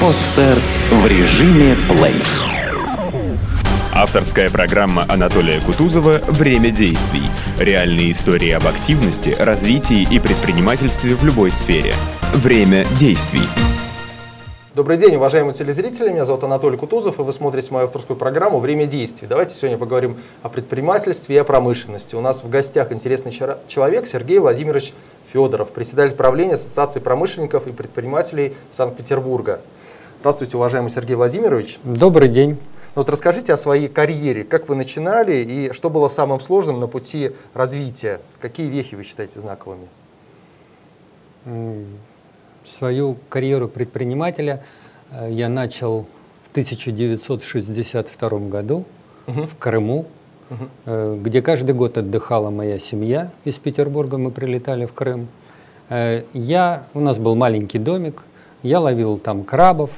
Подстер в режиме плей. Авторская программа Анатолия Кутузова «Время действий». Реальные истории об активности, развитии и предпринимательстве в любой сфере. Время действий. Добрый день, уважаемые телезрители. Меня зовут Анатолий Кутузов, и вы смотрите мою авторскую программу «Время действий». Давайте сегодня поговорим о предпринимательстве и о промышленности. У нас в гостях интересный человек Сергей Владимирович Федоров, председатель правления Ассоциации промышленников и предпринимателей Санкт-Петербурга. Здравствуйте, уважаемый Сергей Владимирович. Добрый день. Ну вот расскажите о своей карьере, как вы начинали и что было самым сложным на пути развития? Какие вехи вы считаете знаковыми? Свою карьеру предпринимателя э, я начал в 1962 году угу. в Крыму, угу. где каждый год отдыхала моя семья. Из Петербурга мы прилетали в Крым. Э, я, у нас был маленький домик, я ловил там крабов,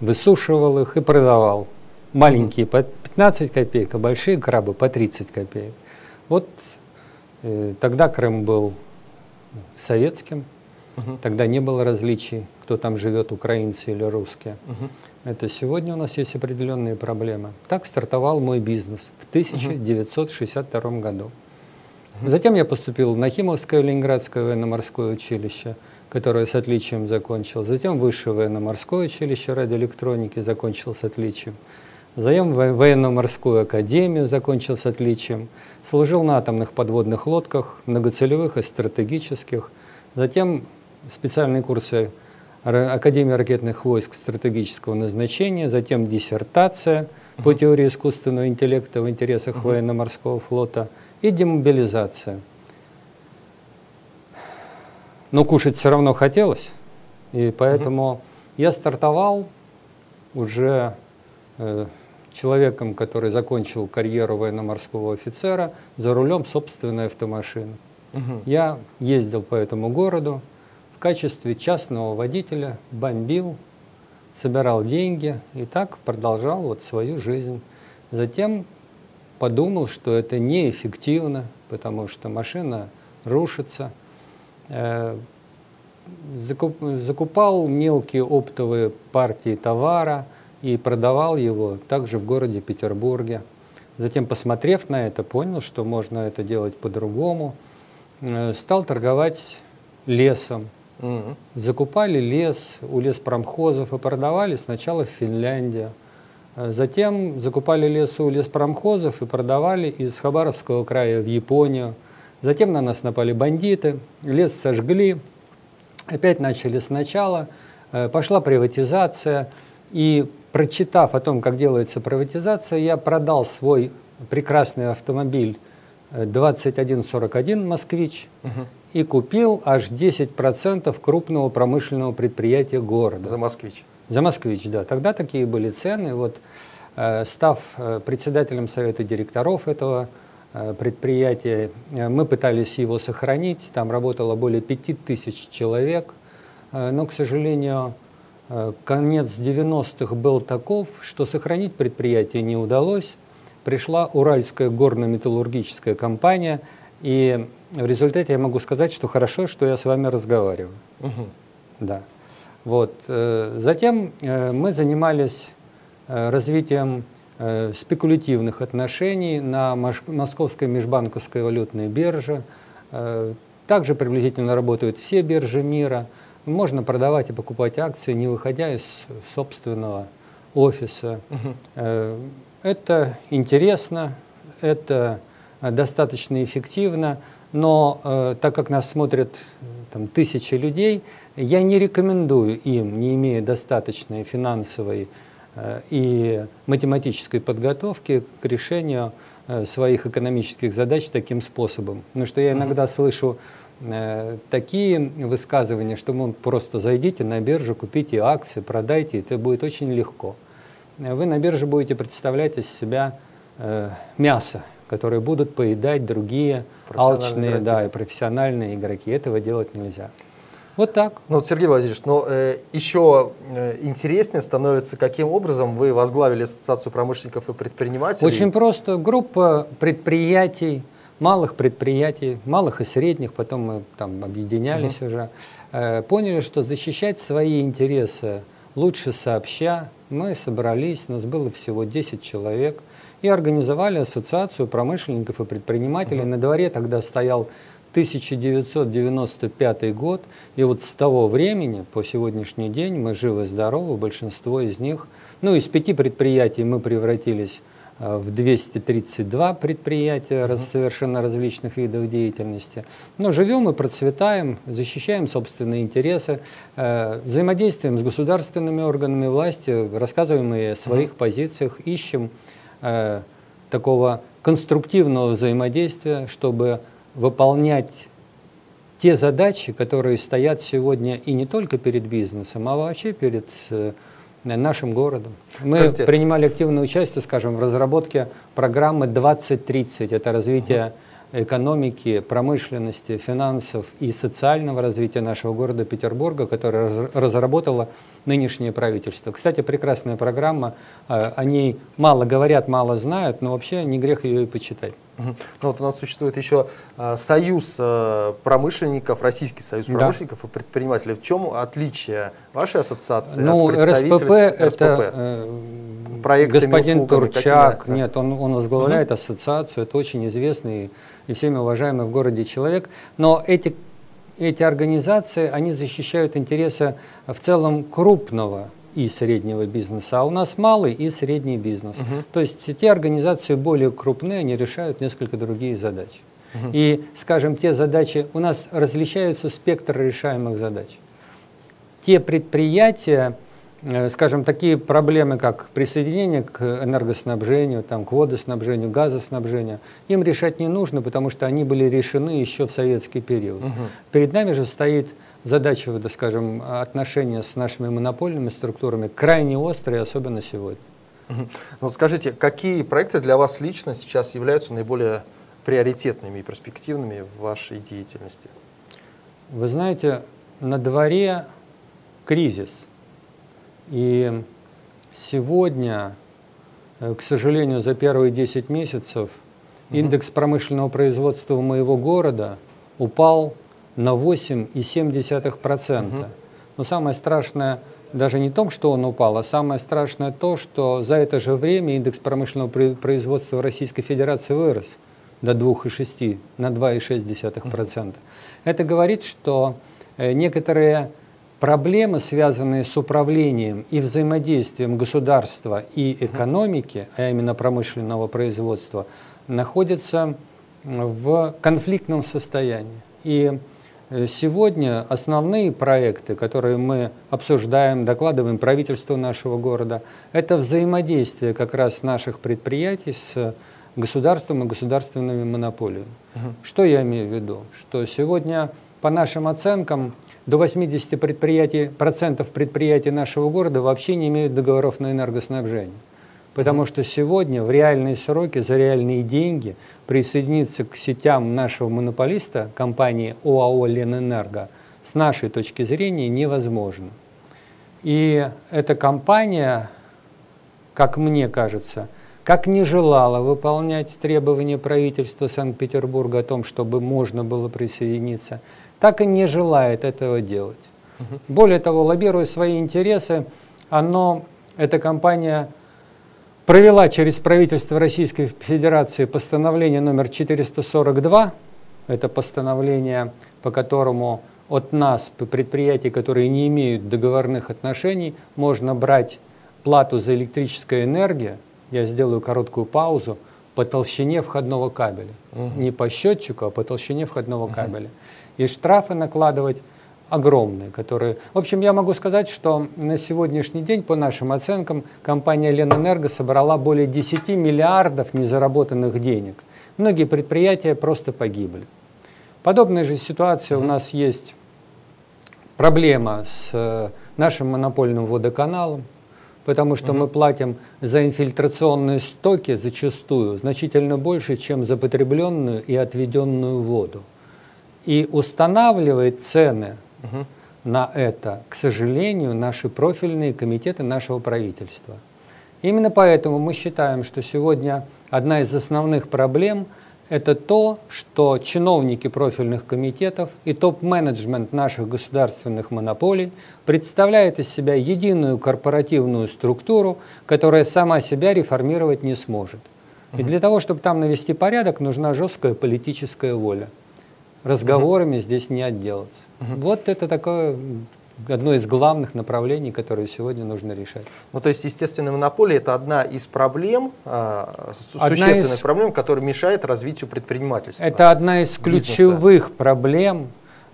высушивал их и продавал. Маленькие по 15 копеек, а большие крабы по 30 копеек. Вот э, тогда Крым был советским, угу. тогда не было различий, кто там живет, украинцы или русские. Угу. Это сегодня у нас есть определенные проблемы. Так стартовал мой бизнес в 1962 угу. году. Затем я поступил в Нахимовское Ленинградское военно-морское училище – которое с отличием закончил. Затем Высшее военно-морское училище радиоэлектроники закончил с отличием. Затем военно-морскую академию закончил с отличием. Служил на атомных подводных лодках, многоцелевых и стратегических. Затем специальные курсы Академии ракетных войск стратегического назначения, затем диссертация по теории искусственного интеллекта в интересах военно-морского флота и демобилизация – но кушать все равно хотелось. И поэтому угу. я стартовал уже э, человеком, который закончил карьеру военно-морского офицера, за рулем собственной автомашины. Угу. Я ездил по этому городу в качестве частного водителя, бомбил, собирал деньги и так продолжал вот свою жизнь. Затем подумал, что это неэффективно, потому что машина рушится – Э, закупал мелкие оптовые партии товара и продавал его также в городе Петербурге. Затем, посмотрев на это, понял, что можно это делать по-другому. Э, стал торговать лесом. Угу. Закупали лес у леспромхозов и продавали сначала в Финляндию. Э, затем закупали лес у леспромхозов и продавали из Хабаровского края в Японию – Затем на нас напали бандиты, лес сожгли, опять начали сначала, э, пошла приватизация. И прочитав о том, как делается приватизация, я продал свой прекрасный автомобиль 2141 э, «Москвич» угу. И купил аж 10% крупного промышленного предприятия города. За «Москвич»? За «Москвич», да. Тогда такие были цены. Вот, э, став председателем совета директоров этого Э, предприятие. Э, мы пытались его сохранить, там работало более 5000 человек, э, но, к сожалению, конец 90-х был таков, что сохранить предприятие не удалось. Пришла Уральская горно-металлургическая компания, и в результате я могу сказать, что хорошо, что я с вами разговариваю. Угу. Да. Вот. Затем мы занимались развитием Э, спекулятивных отношений на Московской межбанковской валютной бирже. Э, также приблизительно работают все биржи мира. Можно продавать и покупать акции, не выходя из собственного офиса. Угу. Это интересно, это достаточно эффективно, но так как нас смотрят там, тысячи людей, я не рекомендую им, не имея достаточной финансовой Э, и математической подготовки к решению э, своих экономических задач таким способом. Потому что я иногда слышу э, такие высказывания, что мы просто зайдите на биржу, купите акции, продайте, это будет очень легко. Вы на бирже будете представлять из себя мясо, которое будут поедать другие алчные да, и профессиональные игроки. Этого делать нельзя. Вот так. Ну, вот, Сергей Владимирович, но э, еще э, интереснее становится, каким образом вы возглавили Ассоциацию промышленников и предпринимателей. Очень просто. Группа предприятий малых предприятий, малых и средних, потом мы там объединялись угу. уже, э, поняли, что защищать свои интересы лучше сообща. Мы собрались, нас было всего 10 человек, и организовали ассоциацию промышленников и предпринимателей. Угу. На дворе тогда стоял 1995 год, и вот с того времени по сегодняшний день мы живы-здоровы, большинство из них, ну, из пяти предприятий мы превратились Э, в 232 предприятия mm совершенно различных видов деятельности. Но живем и процветаем, защищаем собственные интересы, э, взаимодействуем с государственными органами власти, рассказываем и о своих mm позициях, ищем э, такого конструктивного взаимодействия, чтобы выполнять те задачи, которые стоят сегодня и не только перед бизнесом, а вообще перед нашим городом. Мы Скажите, принимали активное участие, скажем, в разработке программы 2030. Это развитие угу. Экономики, промышленности, финансов и социального развития нашего города Петербурга, которое разработало нынешнее правительство. Кстати, прекрасная программа. Э, о ней мало говорят, мало знают, но вообще не грех ее и почитать. Ну, вот у нас существует еще э, союз э, промышленников, Российский союз промышленников да. и предпринимателей. В чем отличие вашей ассоциации ну, от РСПП, это э, господин Турчак, какими, нет, он, он возглавляет угу. ассоциацию, это очень известный и всеми уважаемый в городе человек. Но эти, эти организации, они защищают интересы в целом крупного и среднего бизнеса, а у нас малый и средний бизнес. Угу. То есть те организации более крупные, они решают несколько другие задачи. Угу. И, скажем, те задачи, у нас различаются спектр решаемых задач. Те предприятия, скажем, такие проблемы, как присоединение к энергоснабжению, там, к водоснабжению, газоснабжению, им решать не нужно, потому что они были решены еще в советский период. Угу. Перед нами же стоит задачи, вот, скажем, отношения с нашими монопольными структурами крайне острые, особенно сегодня. Ну, скажите, какие проекты для вас лично сейчас являются наиболее приоритетными и перспективными в вашей деятельности? Вы знаете, на дворе кризис. И сегодня, э, к сожалению, за первые 10 месяцев индекс промышленного производства моего города упал на 8,7%. Угу. Но самое страшное даже не в том, что он упал, а самое страшное то, что за это же время индекс промышленного производства Российской Федерации вырос до 2,6, на 2,6%. Угу. Это говорит, что э, некоторые проблемы, связанные с управлением и взаимодействием государства и экономики, а именно промышленного производства, находятся в конфликтном состоянии. И Э, сегодня основные проекты, которые мы обсуждаем, докладываем правительству нашего города, это взаимодействие как раз наших предприятий с государством и государственными монополиями. Угу. Что я имею в виду? Что сегодня, по нашим оценкам, до 80 предприятий, процентов предприятий нашего города вообще не имеют договоров на энергоснабжение. Потому что сегодня в реальные сроки, за реальные деньги присоединиться к сетям нашего монополиста, компании ОАО «Ленэнерго», с нашей точки зрения невозможно. И эта компания, как мне кажется, как не желала выполнять требования правительства Санкт-Петербурга о том, чтобы можно было присоединиться, так и не желает этого делать. Угу. Более того, лоббируя свои интересы, оно, эта компания провела через правительство Российской Федерации постановление номер 442. Это постановление, по которому от нас, предприятий, которые не имеют договорных отношений, можно брать плату за электрическую энергию, я сделаю короткую паузу, по толщине входного кабеля. Угу. Не по счетчику, а по толщине входного угу. кабеля. И штрафы накладывать огромные, которые... В общем, я могу сказать, что на сегодняшний день, по нашим оценкам, компания Ленэнерго собрала более 10 миллиардов незаработанных денег. Многие предприятия просто погибли. Подобная же ситуация mm-hmm. у нас есть проблема с э, нашим монопольным водоканалом, потому что mm-hmm. мы платим за инфильтрационные стоки зачастую значительно больше, чем за потребленную и отведенную воду. И устанавливает цены угу. на это, к сожалению, наши профильные комитеты нашего правительства. Именно поэтому мы считаем, что сегодня одна из основных проблем – это то, что чиновники профильных комитетов и топ-менеджмент наших государственных монополий представляет из себя единую корпоративную структуру, которая сама себя реформировать не сможет. И для того, чтобы там навести порядок, нужна жесткая политическая воля. Разговорами здесь не отделаться. Вот это такое одно из главных направлений, которые сегодня нужно решать. Ну, то есть естественная монополия – это одна из проблем, а, одна существенных из... проблем, которая мешает развитию предпринимательства. Это одна из ключевых бизнеса. проблем,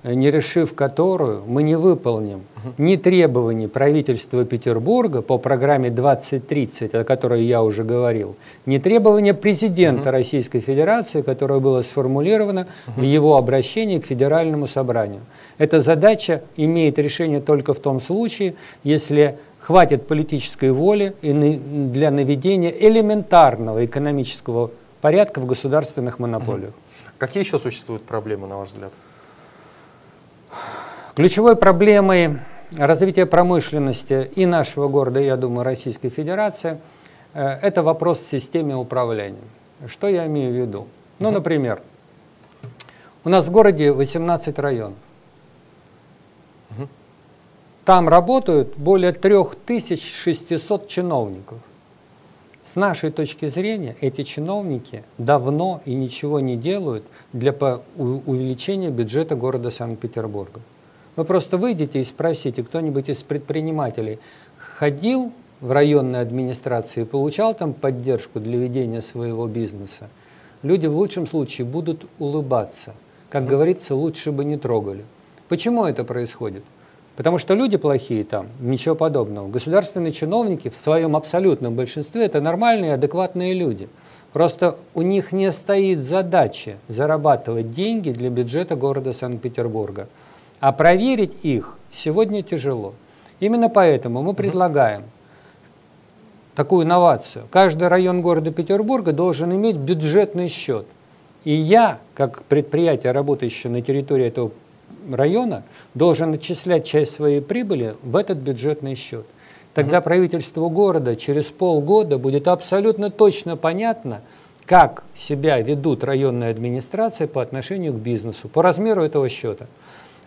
не решив которую, мы не выполним ни требований правительства Петербурга по программе 2030, о которой я уже говорил, ни требования президента Российской Федерации, которое было сформулировано в его обращении к Федеральному собранию. Эта задача имеет решение только в том случае, если хватит политической воли для наведения элементарного экономического порядка в государственных монополиях. Какие еще существуют проблемы, на ваш взгляд? Ключевой проблемой развития промышленности и нашего города, я думаю, Российской Федерации, э, это вопрос в системе управления. Что я имею в виду? Ну, например, у нас в городе 18 районов. Там работают более 3600 чиновников. С нашей точки зрения, эти чиновники давно и ничего не делают для увеличения бюджета города Санкт-Петербурга. Вы просто выйдете и спросите, кто-нибудь из предпринимателей ходил в районной администрации и получал там поддержку для ведения своего бизнеса, люди в лучшем случае будут улыбаться. Как говорится, лучше бы не трогали. Почему это происходит? Потому что люди плохие там, ничего подобного. Государственные чиновники в своем абсолютном большинстве это нормальные, адекватные люди. Просто у них не стоит задачи зарабатывать деньги для бюджета города Санкт-Петербурга. А проверить их сегодня тяжело. Именно поэтому мы предлагаем такую инновацию. Каждый район города Петербурга должен иметь бюджетный счет. И я, как предприятие, работающее на территории этого района, должен отчислять часть своей прибыли в этот бюджетный счет. Тогда угу. правительству города через полгода будет абсолютно точно понятно, как себя ведут районные администрации по отношению к бизнесу, по размеру этого счета.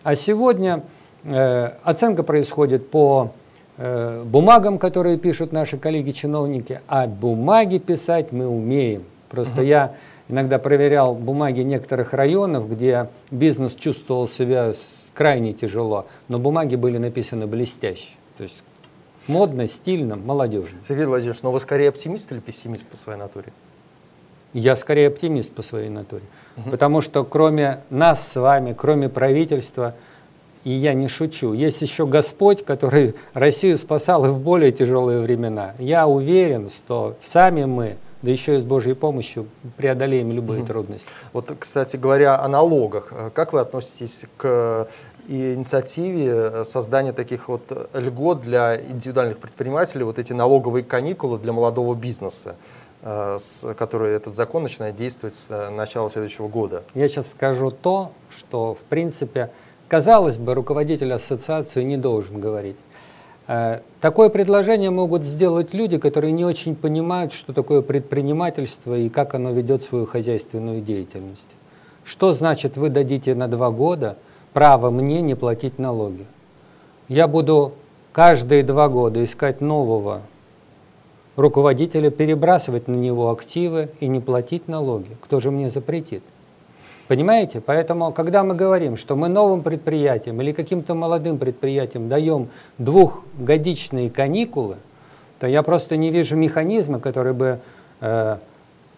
А сегодня э, оценка происходит по э, бумагам, которые пишут наши коллеги-чиновники, а бумаги писать мы умеем. Просто угу. я иногда проверял бумаги некоторых районов, где бизнес чувствовал себя крайне тяжело, но бумаги были написаны блестяще. То есть модно, стильно, молодежно. Сергей Владимирович, но вы скорее оптимист или пессимист по своей натуре? Я скорее оптимист по своей натуре. Угу. Потому что кроме нас с вами, кроме правительства, и я не шучу, есть еще Господь, который Россию спасал и в более тяжелые времена. Я уверен, что сами мы, да еще и с Божьей помощью, преодолеем любые угу. трудности. Вот, кстати говоря, о налогах. Как вы относитесь к инициативе создания таких вот льгот для индивидуальных предпринимателей, вот эти налоговые каникулы для молодого бизнеса? Э, с которой этот закон начинает действовать с э, начала следующего года. Я сейчас скажу то, что, в принципе, казалось бы, руководитель ассоциации не должен говорить. Э, такое предложение могут сделать люди, которые не очень понимают, что такое предпринимательство и как оно ведет свою хозяйственную деятельность. Что значит вы дадите на два года право мне не платить налоги? Я буду каждые два года искать нового руководителя перебрасывать на него активы и не платить налоги. Кто же мне запретит? Понимаете? Поэтому, когда мы говорим, что мы новым предприятиям или каким-то молодым предприятиям даем двухгодичные каникулы, то я просто не вижу механизма, который бы э,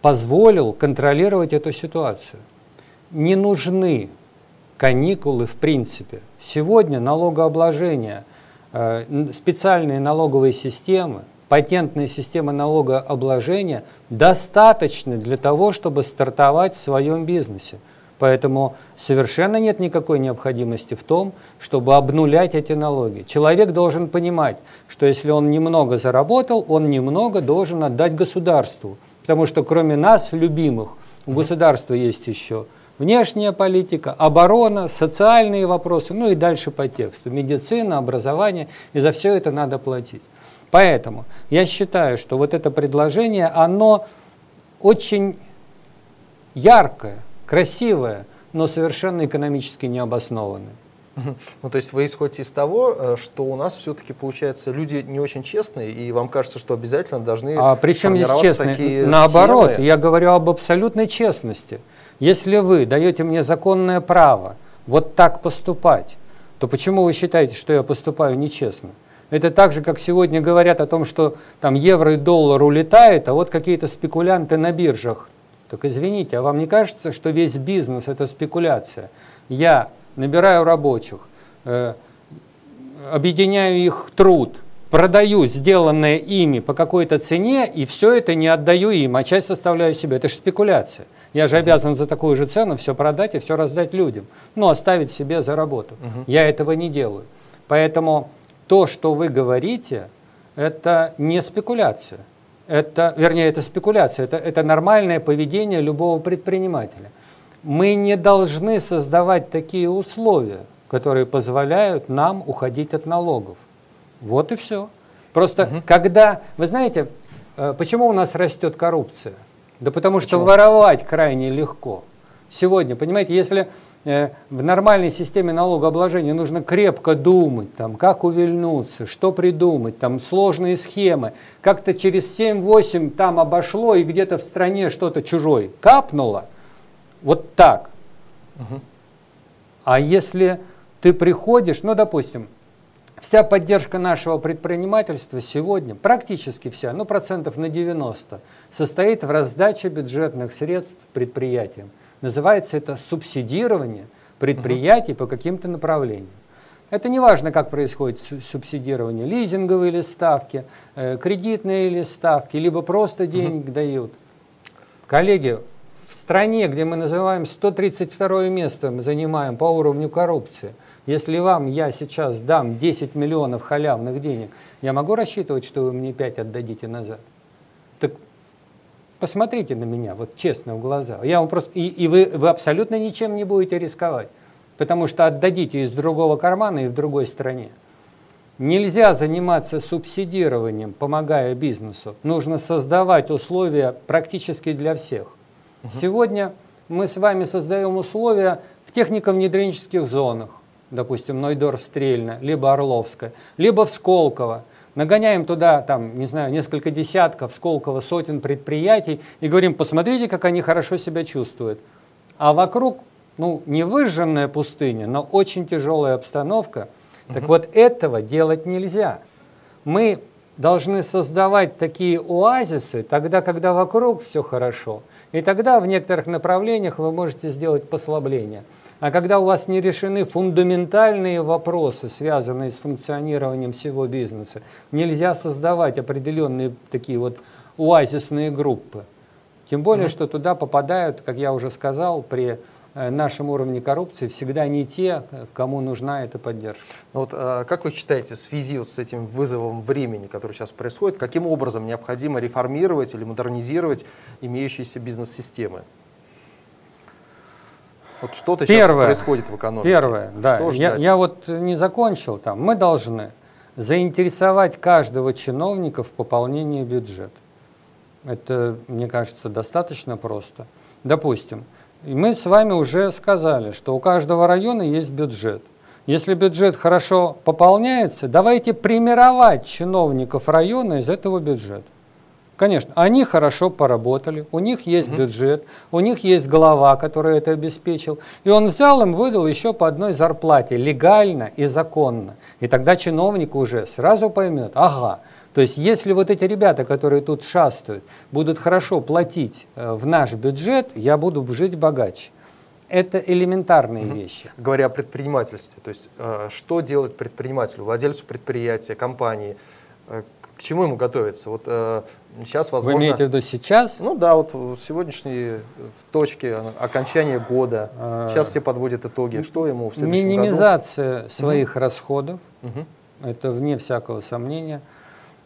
позволил контролировать эту ситуацию. Не нужны каникулы в принципе. Сегодня налогообложение, э, специальные налоговые системы, патентная система налогообложения достаточны для того, чтобы стартовать в своем бизнесе. Поэтому совершенно нет никакой необходимости в том, чтобы обнулять эти налоги. Человек должен понимать, что если он немного заработал, он немного должен отдать государству. Потому что кроме нас, любимых, у государства есть еще внешняя политика, оборона, социальные вопросы, ну и дальше по тексту. Медицина, образование, и за все это надо платить. Поэтому я считаю, что вот это предложение, оно очень яркое, красивое, но совершенно экономически необоснованное. Ну, то есть вы исходите из того, э, что у нас все-таки, получается, люди не очень честные, и вам кажется, что обязательно должны А причем здесь честные? Наоборот, схемы? я говорю об абсолютной честности. Если вы даете мне законное право вот так поступать, то почему вы считаете, что я поступаю нечестно? Это так же, как сегодня говорят о том, что там евро и доллар улетает, а вот какие-то спекулянты на биржах. Так извините, а вам не кажется, что весь бизнес – это спекуляция? Я набираю рабочих, э, объединяю их труд, продаю сделанное ими по какой-то цене, и все это не отдаю им, а часть оставляю себе. Это же спекуляция. Я же обязан за такую же цену все продать и все раздать людям. Ну, оставить себе за работу. Угу. Я этого не делаю. Поэтому то, что вы говорите, это не спекуляция. Это, вернее, это спекуляция, это, это нормальное поведение любого предпринимателя. Мы не должны создавать такие условия, которые позволяют нам уходить от налогов. Вот и все. Просто угу. когда, вы знаете, э, почему у нас растет коррупция? Да потому почему? что воровать крайне легко. Сегодня, понимаете, если в нормальной системе налогообложения нужно крепко думать, там, как увильнуться, что придумать, там, сложные схемы. Как-то через 7-8 там обошло и где-то в стране что-то чужое капнуло. Вот так. Угу. А если ты приходишь, ну, допустим, вся поддержка нашего предпринимательства сегодня, практически вся, ну, процентов на 90, состоит в раздаче бюджетных средств предприятиям. Называется это субсидирование предприятий по каким-то направлениям. Это не важно, как происходит субсидирование, лизинговые или ставки, э, кредитные или ставки, либо просто денег дают. Коллеги, в стране, где мы называем 132 место, мы занимаем по уровню коррупции, если вам я сейчас дам 10 миллионов халявных денег, я могу рассчитывать, что вы мне 5 отдадите назад? Посмотрите на меня, вот честно в глаза. Я вам просто, и, и вы, вы абсолютно ничем не будете рисковать, потому что отдадите из другого кармана и в другой стране. Нельзя заниматься субсидированием, помогая бизнесу. Нужно создавать условия практически для всех. Угу. Сегодня мы с вами создаем условия в технико-внедренческих зонах, допустим, Нойдорф-Стрельна, либо Орловская, либо в Сколково нагоняем туда, там, не знаю, несколько десятков, сколково, сотен предприятий и говорим, посмотрите, как они хорошо себя чувствуют. А вокруг, ну, не выжженная пустыня, но очень тяжелая обстановка. Угу. Так вот, этого делать нельзя. Мы должны создавать такие оазисы тогда, когда вокруг все хорошо. И тогда в некоторых направлениях вы можете сделать послабление. А когда у вас не решены фундаментальные вопросы, связанные с функционированием всего бизнеса, нельзя создавать определенные такие вот оазисные группы. Тем более, mm-hmm. что туда попадают, как я уже сказал, при нашем уровне коррупции всегда не те, кому нужна эта поддержка. Ну вот, а как вы считаете, в связи вот с этим вызовом времени, который сейчас происходит, каким образом необходимо реформировать или модернизировать имеющиеся бизнес-системы? Вот что-то сейчас происходит в экономике. Первое, да. я, я вот не закончил там. Мы должны заинтересовать каждого чиновника в пополнении бюджета. Это, мне кажется, достаточно просто. Допустим, мы с вами уже сказали, что у каждого района есть бюджет. Если бюджет хорошо пополняется, давайте премировать чиновников района из этого бюджета. Конечно, они хорошо поработали, у них есть угу. бюджет, у них есть глава, который это обеспечил, и он взял им, выдал еще по одной зарплате, легально и законно. И тогда чиновник уже сразу поймет, ага, то есть если вот эти ребята, которые тут шастают, будут хорошо платить э, в наш бюджет, я буду жить богаче. Это элементарные угу. вещи. Говоря о предпринимательстве, то есть э, что делать предпринимателю, владельцу предприятия, компании, э, к чему ему готовиться? Вот э, сейчас, возможно... Вы имеете в виду сейчас? Ну да, вот сегодняшние в точке окончания года. А... Сейчас все подводят итоги. Что ему в следующем Минимизация году? своих угу. расходов. Угу. Это вне всякого сомнения.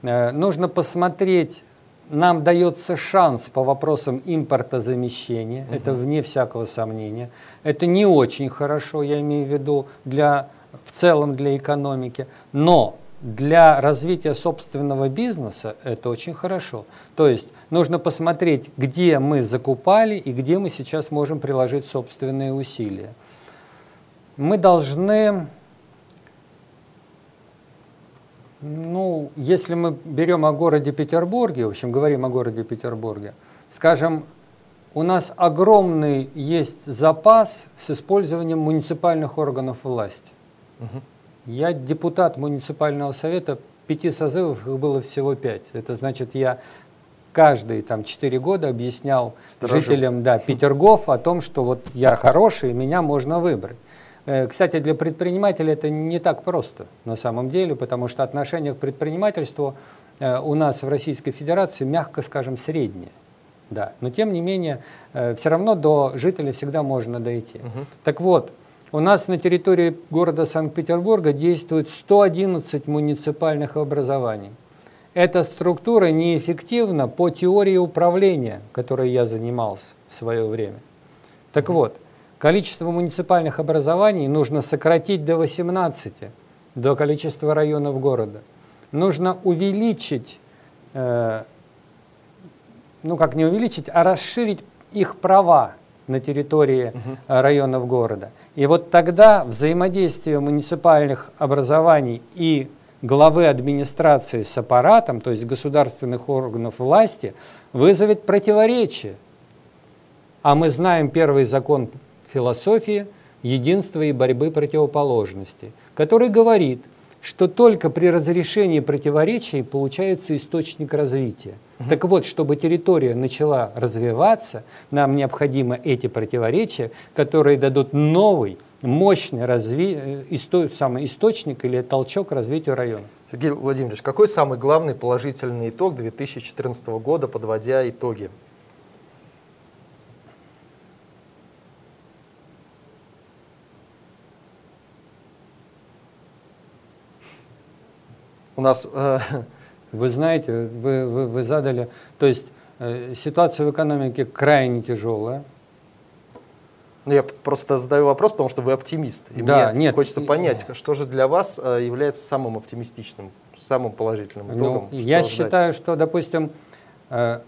Э, нужно посмотреть нам дается шанс по вопросам импортозамещения, угу. это вне всякого сомнения. Это не очень хорошо, я имею в виду, для, в целом для экономики, но для развития собственного бизнеса это очень хорошо. То есть нужно посмотреть, где мы закупали и где мы сейчас можем приложить собственные усилия. Мы должны, ну, если мы берем о городе Петербурге, в общем, говорим о городе Петербурге, скажем, у нас огромный есть запас с использованием муниципальных органов власти. Угу. Я депутат муниципального совета, пяти созывов их было всего пять. Это значит, я каждые там четыре года объяснял Сторожу. жителям да, Петергоф о том, что вот я хороший, меня можно выбрать. Э, кстати, для предпринимателя это не так просто на самом деле, потому что отношение к предпринимательству э, у нас в Российской Федерации, мягко скажем, среднее. Да. Но тем не менее, э, все равно до жителей всегда можно дойти. Угу. Так вот, у нас на территории города Санкт-Петербурга действует 111 муниципальных образований. Эта структура неэффективна по теории управления, которой я занимался в свое время. Так вот, количество муниципальных образований нужно сократить до 18, до количества районов города. Нужно увеличить э, ну как не увеличить, а расширить их права на территории угу. районов города. И вот тогда взаимодействие муниципальных образований и главы администрации с аппаратом, то есть государственных органов власти, вызовет противоречие. А мы знаем первый закон философии единства и борьбы противоположностей, который говорит, что только при разрешении противоречий получается источник развития. Угу. Так вот, чтобы территория начала развиваться, нам необходимы эти противоречия, которые дадут новый, мощный разви... Э, исто... самый источник или толчок к развитию района. Сергей Владимирович, какой самый главный положительный итог 2014 года, подводя итоги? У нас... Э, вы знаете, вы, вы, вы задали... То есть э, ситуация в экономике крайне тяжелая. Ну, я просто задаю вопрос, потому что вы оптимист. И да, мне нет, хочется понять, что же для вас э, является самым оптимистичным, самым положительным ну, итогом? Ну, я ждать? считаю, что, допустим,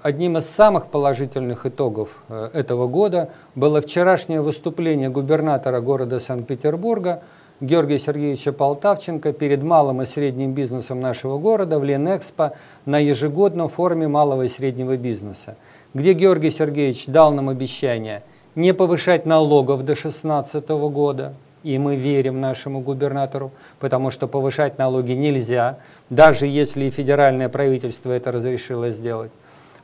одним из самых положительных итогов этого года было вчерашнее выступление губернатора города Санкт-Петербурга Георгия Сергеевича Полтавченко перед малым и средним бизнесом нашего города в Ленэкспо на ежегодном форуме малого и среднего бизнеса, где Георгий Сергеевич дал нам обещание не повышать налогов до 2016 года, и мы верим нашему губернатору, потому что повышать налоги нельзя, даже если и федеральное правительство это разрешило сделать.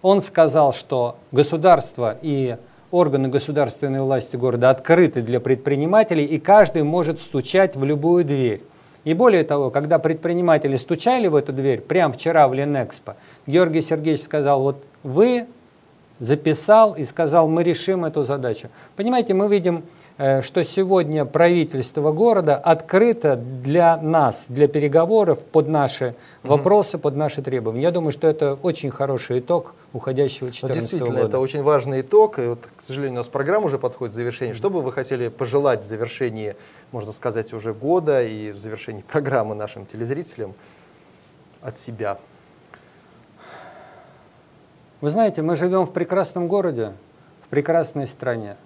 Он сказал, что государство и органы государственной власти города открыты для предпринимателей, и каждый может стучать в любую дверь. И более того, когда предприниматели стучали в эту дверь, прямо вчера в Ленэкспо, Георгий Сергеевич сказал, вот вы записал и сказал, мы решим эту задачу. Понимаете, мы видим, э, что сегодня правительство города открыто для нас, для переговоров под наши вопросы, под наши требования. Я думаю, что это очень хороший итог уходящего 2014 года. Действительно, это очень важный итог. И вот, к сожалению, у нас программа уже подходит к завершению. Что бы вы хотели пожелать в завершении, можно сказать, уже года и в завершении программы нашим телезрителям от себя? Вы знаете, мы живем в прекрасном городе, в прекрасной стране.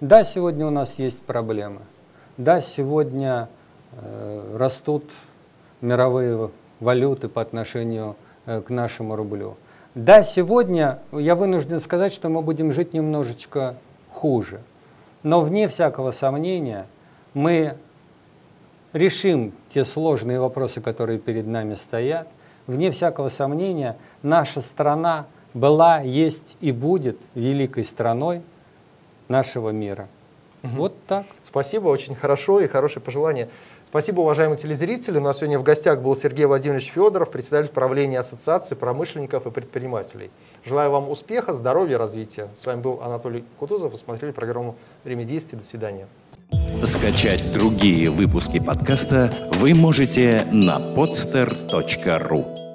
Да, сегодня у нас есть проблемы. Да, сегодня э, растут мировые валюты по отношению э, к нашему рублю. Да, сегодня я вынужден сказать, что мы будем жить немножечко хуже. Но вне всякого сомнения мы решим те сложные вопросы, которые перед нами стоят. Вне всякого сомнения наша страна – была, есть и будет великой страной нашего мира. Угу. Вот так. Спасибо, очень хорошо и хорошее пожелание. Спасибо, уважаемые телезрители. У нас сегодня в гостях был Сергей Владимирович Федоров, председатель правления Ассоциации промышленников и предпринимателей. Желаю вам успеха, здоровья, развития. С вами был Анатолий Кутузов. Вы смотрели программу «Время действий». До свидания. Скачать другие выпуски подкаста вы можете на podster.ru